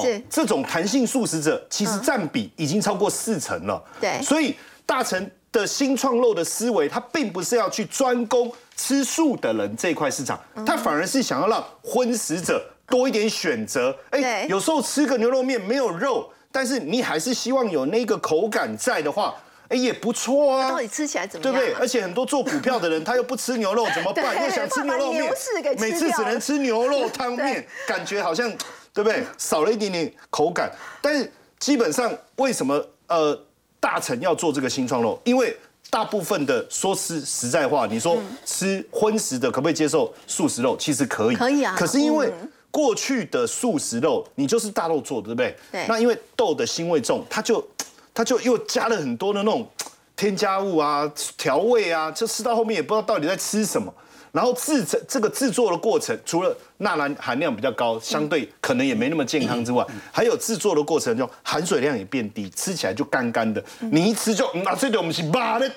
是这种弹性素食者，其实占比已经超过四成了。对，所以。大成的新创肉的思维，它并不是要去专攻吃素的人这块市场，它反而是想要让荤食者多一点选择。哎，有时候吃个牛肉面没有肉，但是你还是希望有那个口感在的话，哎，也不错啊。到底吃起来怎么样？对不对？而且很多做股票的人，他又不吃牛肉 怎么办？又想吃牛肉面，每次只能吃牛肉汤面，感觉好像对不对？少了一点点口感。但是基本上为什么呃？大成要做这个新创肉，因为大部分的说实实在话，你说吃荤食的可不可以接受素食肉？其实可以，可以啊。可是因为过去的素食肉，你就是大豆做的，对不对？对。那因为豆的腥味重，它就它就又加了很多的那种添加物啊、调味啊，就吃到后面也不知道到底在吃什么。然后制成这个制作的过程，除了钠含含量比较高，相对可能也没那么健康之外，还有制作的过程中含水量也变低，吃起来就干干的。你一吃就啊，这种我们是妈的，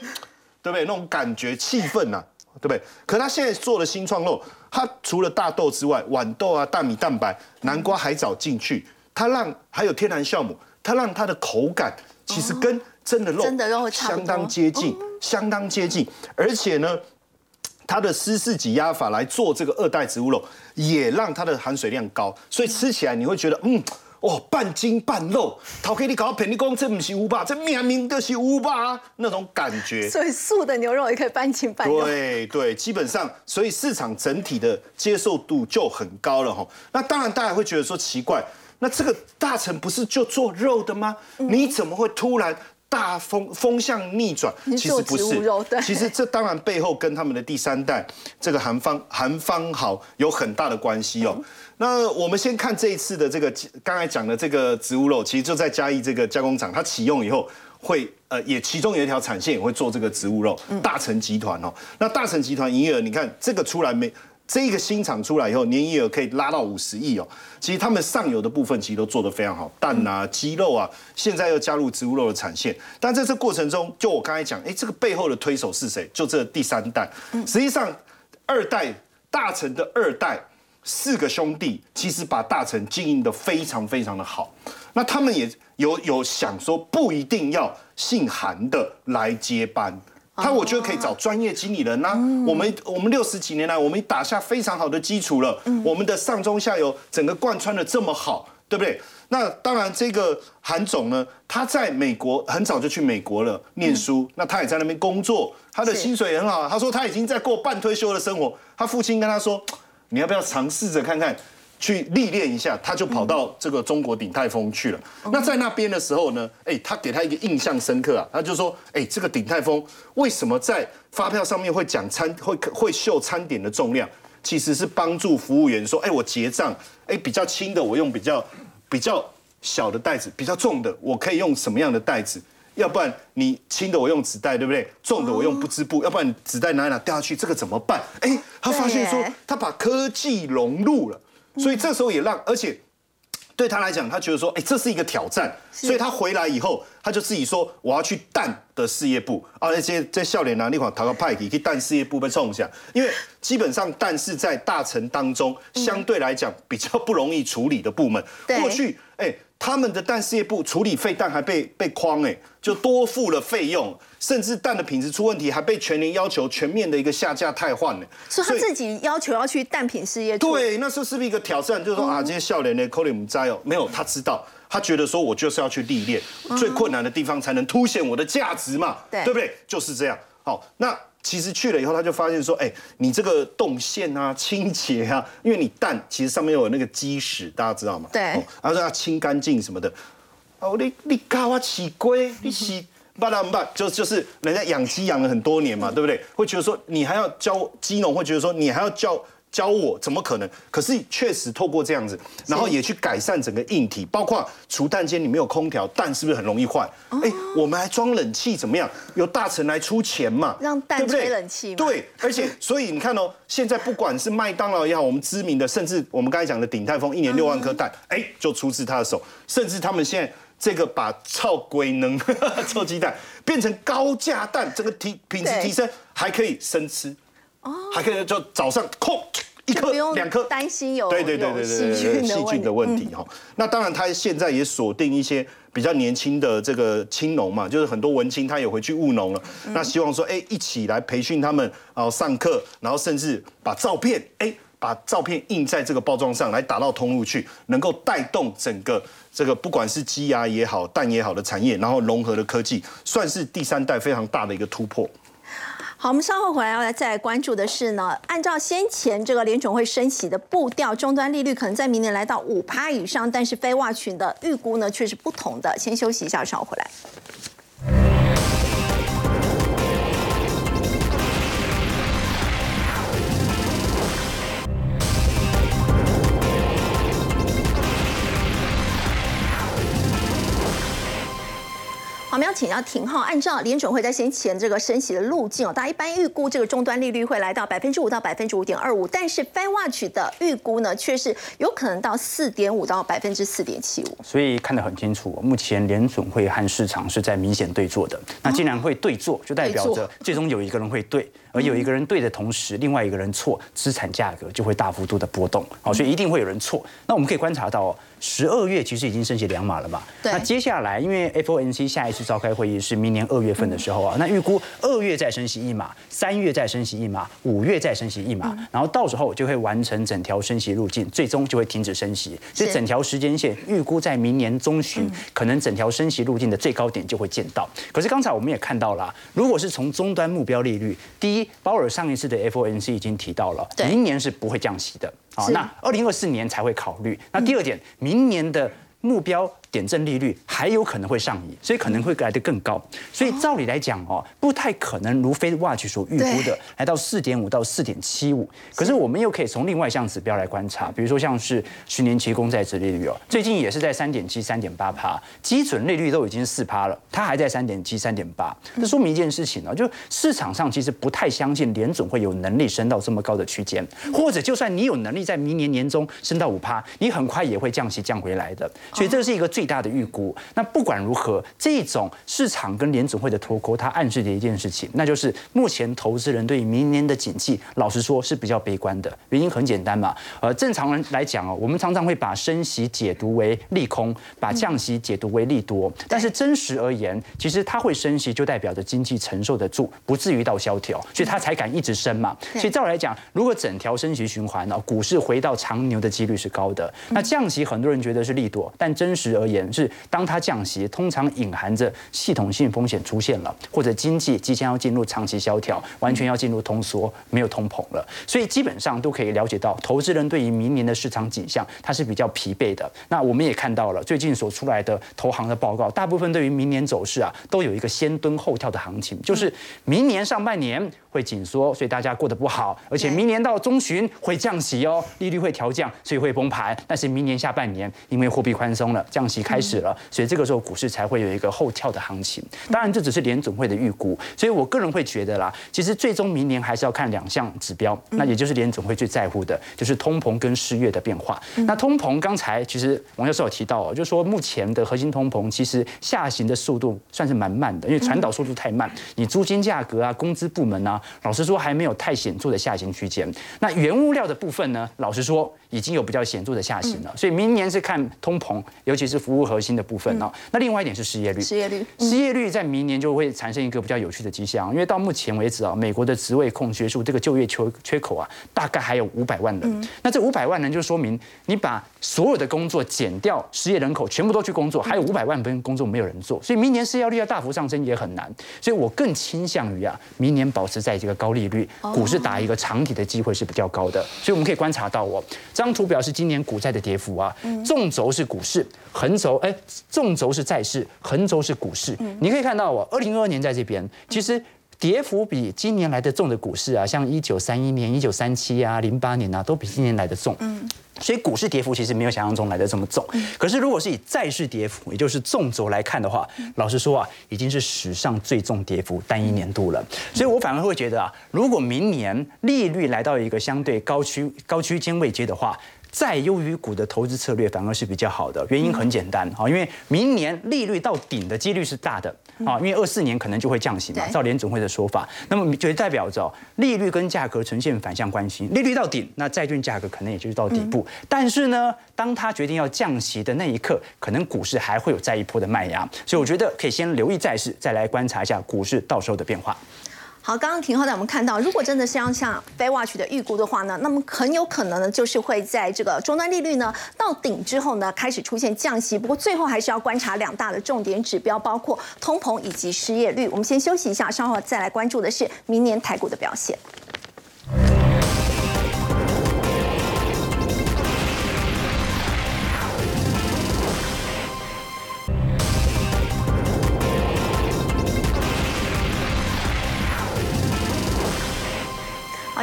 对不对？那种感觉气氛呐，对不对？可他现在做的新创肉，它除了大豆之外，豌豆啊、大米蛋白、南瓜、海藻进去，它让还有天然酵母，它让它的口感其实跟真的肉真的肉相当接近，相当接近，而且呢。它的湿式挤压法来做这个二代植物肉，也让它的含水量高，所以吃起来你会觉得，嗯，哦，半筋半肉。陶给你搞到便利工，这不是乌巴，这明明就是乌巴那种感觉。所以素的牛肉也可以半筋半肉。对对，基本上，所以市场整体的接受度就很高了哈。那当然，大家会觉得说奇怪，那这个大臣不是就做肉的吗？你怎么会突然？大风风向逆转，其实不是。其实这当然背后跟他们的第三代这个韩方韩方好有很大的关系哦。那我们先看这一次的这个刚才讲的这个植物肉，其实就在嘉义这个加工厂，它启用以后会呃也其中有一条产线也会做这个植物肉。大成集团哦，那大成集团营业额你看这个出来没？这一个新厂出来以后，年营业额可以拉到五十亿哦。其实他们上游的部分其实都做得非常好，蛋啊、鸡肉啊，现在又加入植物肉的产线。但在这过程中，就我刚才讲，哎，这个背后的推手是谁？就这第三代。实际上，二代大成的二代四个兄弟，其实把大成经营的非常非常的好。那他们也有有想说，不一定要姓韩的来接班。他我觉得可以找专业经理人呐。我们我们六十几年来，我们打下非常好的基础了。我们的上中下游整个贯穿的这么好，对不对？那当然，这个韩总呢，他在美国很早就去美国了念书，那他也在那边工作，他的薪水很好。他说他已经在过半退休的生活。他父亲跟他说：“你要不要尝试着看看？”去历练一下，他就跑到这个中国鼎泰丰去了。那在那边的时候呢，哎，他给他一个印象深刻啊，他就说，哎，这个鼎泰丰为什么在发票上面会讲餐，会会秀餐点的重量？其实是帮助服务员说，哎，我结账，哎，比较轻的我用比较比较小的袋子，比较重的我可以用什么样的袋子？要不然你轻的我用纸袋，对不对？重的我用不织布，要不然纸袋哪哪掉下去，这个怎么办？哎，他发现说，他把科技融入了。所以这时候也让，而且对他来讲，他觉得说，哎，这是一个挑战，所以他回来以后，他就自己说，我要去淡的事业部。啊，那些在笑脸拿，那款淘个派可以淡事业部被冲一下，因为基本上淡是在大臣当中相对来讲比较不容易处理的部门，过去，哎。他们的蛋事业部处理废蛋还被被框哎，就多付了费用，甚至蛋的品质出问题，还被全年要求全面的一个下架汰换呢。所以他自己要求要去蛋品事业对，那时候是不是一个挑战？就是说啊，这些笑脸的 c o l i m 在哦，没有，他知道，他觉得说我就是要去历练最困难的地方，才能凸显我的价值嘛，对不对？就是这样。好，那。其实去了以后，他就发现说，哎，你这个动线啊、清洁啊，因为你蛋其实上面有那个鸡屎，大家知道吗？对。然后说要清干净什么的。哦，你你搞啊起龟，你洗巴拉巴，就就是人家养鸡养了很多年嘛，对不对？会觉得说你还要教鸡农，会觉得说你还要教。教我怎么可能？可是确实透过这样子，然后也去改善整个硬体，包括除蛋间里面有空调，蛋是不是很容易坏？哎，我们还装冷气怎么样？由大臣来出钱嘛，让蛋吹冷气。对，而且所以你看哦，现在不管是麦当劳也好，我们知名的，甚至我们刚才讲的鼎泰丰，一年六万颗蛋，哎，就出自他的手。甚至他们现在这个把臭龟能臭鸡 蛋变成高价蛋，这个提品质提升，还可以生吃。哦，还可以就早上空一颗两颗，担心有对对对对对细菌的问题哈。那当然，他现在也锁定一些比较年轻的这个青农嘛，就是很多文青他也回去务农了。那希望说，哎，一起来培训他们，然后上课，然后甚至把照片，哎，把照片印在这个包装上来打到通路去，能够带动整个这个不管是鸡鸭也好、蛋也好的产业，然后融合的科技，算是第三代非常大的一个突破。好，我们稍后回来要来再来关注的是呢，按照先前这个联总会升息的步调，终端利率可能在明年来到五趴以上，但是非挖群的预估呢却是不同的。先休息一下，稍后回来。们要请教廷浩，按照联准会在先前这个升息的路径哦，大家一般预估这个终端利率会来到百分之五到百分之五点二五，但是 Fed Watch 的预估呢，却是有可能到四点五到百分之四点七五。所以看得很清楚，目前联准会和市场是在明显对坐的。那既然会对坐，就代表着最终有一个人会对。而有一个人对的同时，另外一个人错，资产价格就会大幅度的波动。好，所以一定会有人错。那我们可以观察到，十二月其实已经升息两码了嘛。那接下来，因为 FOMC 下一次召开会议是明年二月份的时候啊，那预估二月再升息一码，三月再升息一码，五月再升息一码，然后到时候就会完成整条升息路径，最终就会停止升息。所以整条时间线预估在明年中旬，可能整条升息路径的最高点就会见到。可是刚才我们也看到了，如果是从终端目标利率，第一。鲍尔上一次的 FOMC 已经提到了，明年是不会降息的啊，那二零二四年才会考虑。那第二点，明年的目标。点阵利率还有可能会上移，所以可能会来得更高。所以照理来讲哦，不太可能如 Fed Watch 所预估的来到四点五到四点七五。可是我们又可以从另外一项指标来观察，比如说像是十年期公债值利率哦，最近也是在三点七、三点八趴，基准利率都已经四趴了，它还在三点七、三点八。这说明一件事情呢，就市场上其实不太相信联总会有能力升到这么高的区间，或者就算你有能力在明年年中升到五趴，你很快也会降息降回来的。所以这是一个最。最大的预估，那不管如何，这种市场跟联总会的脱钩，它暗示的一件事情，那就是目前投资人对于明年的景气，老实说是比较悲观的。原因很简单嘛，呃，正常人来讲哦，我们常常会把升息解读为利空，把降息解读为利多。但是真实而言，其实它会升息，就代表着经济承受得住，不至于到萧条，所以它才敢一直升嘛。所以照来讲，如果整条升息循环呢，股市回到长牛的几率是高的。那降息，很多人觉得是利多，但真实而言。是，当它降息，通常隐含着系统性风险出现了，或者经济即将要进入长期萧条，完全要进入通缩，没有通膨了。所以基本上都可以了解到，投资人对于明年的市场景象，它是比较疲惫的。那我们也看到了最近所出来的投行的报告，大部分对于明年走势啊，都有一个先蹲后跳的行情，就是明年上半年。会紧缩，所以大家过得不好，而且明年到中旬会降息哦，利率会调降，所以会崩盘。但是明年下半年，因为货币宽松了，降息开始了，所以这个时候股市才会有一个后跳的行情。当然，这只是联总会的预估，所以我个人会觉得啦，其实最终明年还是要看两项指标，那也就是联总会最在乎的，就是通膨跟失业的变化。那通膨刚才其实王教授有提到哦，就说目前的核心通膨其实下行的速度算是蛮慢的，因为传导速度太慢，你租金价格啊、工资部门啊，老实说还没有太显著的下行区间。那原物料的部分呢，老实说已经有比较显著的下行了，所以明年是看通膨，尤其是服务核心的部分哦。那另外一点是失业率，失业率，失业率在明年就会产生一个比较有趣的迹象，因为到目前为止啊，美国的职位空缺数这个就业缺缺口啊，大概还有五百万人。那这五百万人就说明你把所有的工作减掉，失业人口全部都去工作，还有五百万份工作没有人做，所以明年失业率要大幅上升也很难。所以我更倾向于啊，明年保持在这个高利率，股市打一个长底的机会是比较高的。所以我们可以观察到哦，这张图表示今年股债的跌幅啊，纵轴是股市，横轴哎，纵轴是债市，横轴是股市。你可以看到哦，二零二二年在这边，其实。跌幅比今年来的重的股市啊，像一九三一年、一九三七啊、零八年啊，都比今年来的重。嗯，所以股市跌幅其实没有想象中来的这么重。可是如果是以债市跌幅，也就是纵轴来看的话，老实说啊，已经是史上最重跌幅单一年度了。所以我反而会觉得啊，如果明年利率来到一个相对高区高区间位阶的话，再优于股的投资策略反而是比较好的，原因很简单啊，因为明年利率到顶的几率是大的啊，因为二四年可能就会降息嘛，照联总会的说法，那么就代表着利率跟价格呈现反向关系，利率到顶，那债券价格可能也就是到底部，但是呢，当他决定要降息的那一刻，可能股市还会有再一波的卖压，所以我觉得可以先留意债市，再来观察一下股市到时候的变化。好，刚刚廷浩带我们看到，如果真的是要像 Baywatch 的预估的话呢，那么很有可能呢，就是会在这个终端利率呢到顶之后呢，开始出现降息。不过最后还是要观察两大的重点指标，包括通膨以及失业率。我们先休息一下，稍后再来关注的是明年台股的表现。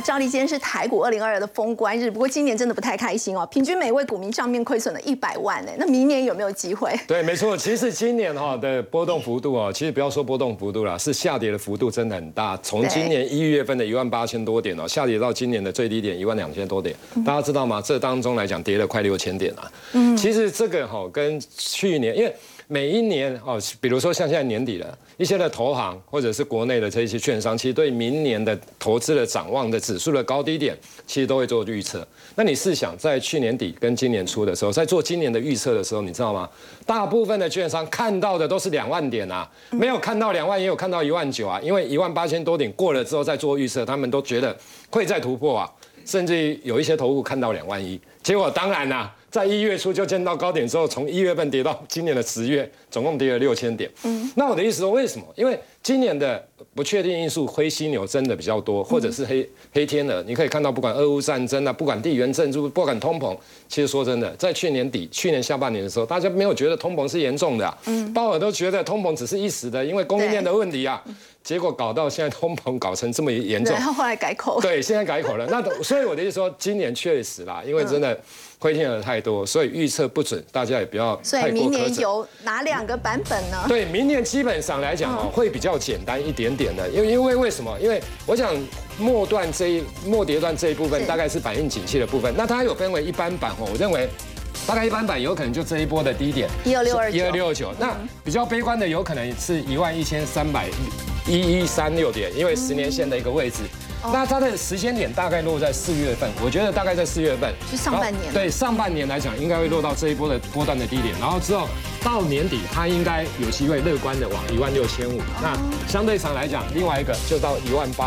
啊，照例今天是台股二零二二的封关日，不过今年真的不太开心哦，平均每位股民账面亏损了一百万呢。那明年有没有机会？对，没错，其实今年哈的波动幅度哦，其实不要说波动幅度啦，是下跌的幅度真的很大。从今年一月份的一万八千多点哦，下跌到今年的最低点一万两千多点，大家知道吗？这当中来讲跌了快六千点啊。嗯，其实这个哈跟去年因为。每一年哦，比如说像现在年底了，一些的投行或者是国内的这一些券商，其实对明年的投资的展望的指数的高低点，其实都会做预测。那你试想，在去年底跟今年初的时候，在做今年的预测的时候，你知道吗？大部分的券商看到的都是两万点啊，没有看到两万，也有看到一万九啊。因为一万八千多点过了之后再做预测，他们都觉得会再突破啊，甚至于有一些投顾看到两万一，结果当然啦。在一月初就见到高点之后，从一月份跌到今年的十月，总共跌了六千点。嗯，那我的意思说，为什么？因为今年的不确定因素、灰犀牛真的比较多，或者是黑黑天鹅。你可以看到，不管俄乌战争啊，不管地缘政治，不管通膨，其实说真的，在去年底、去年下半年的时候，大家没有觉得通膨是严重的。嗯，鲍尔都觉得通膨只是一时的，因为供应链的问题啊。结果搞到现在通膨搞成这么严重，然后后来改口。对，现在改口了。那所以我的意思说，今年确实啦，因为真的灰天鹅太多，所以预测不准，大家也不要所以明年有哪两个版本呢？对，明年基本上来讲哦，会比较简单一点点的，因为因为为什么？因为我想末段这一末跌段这一部分大概是反映景气的部分，那它有分为一般版哦，我认为。大概一般版有可能就这一波的低点一二六二一二六九，那比较悲观的有可能是一万一千三百一一三六点，因为十年线的一个位置，那它的时间点大概落在四月份，我觉得大概在四月份，是上半年，对上半年来讲应该会落到这一波的波段的低点，然后之后到年底它应该有机会乐观的往一万六千五，那相对上来讲，另外一个就到一万八。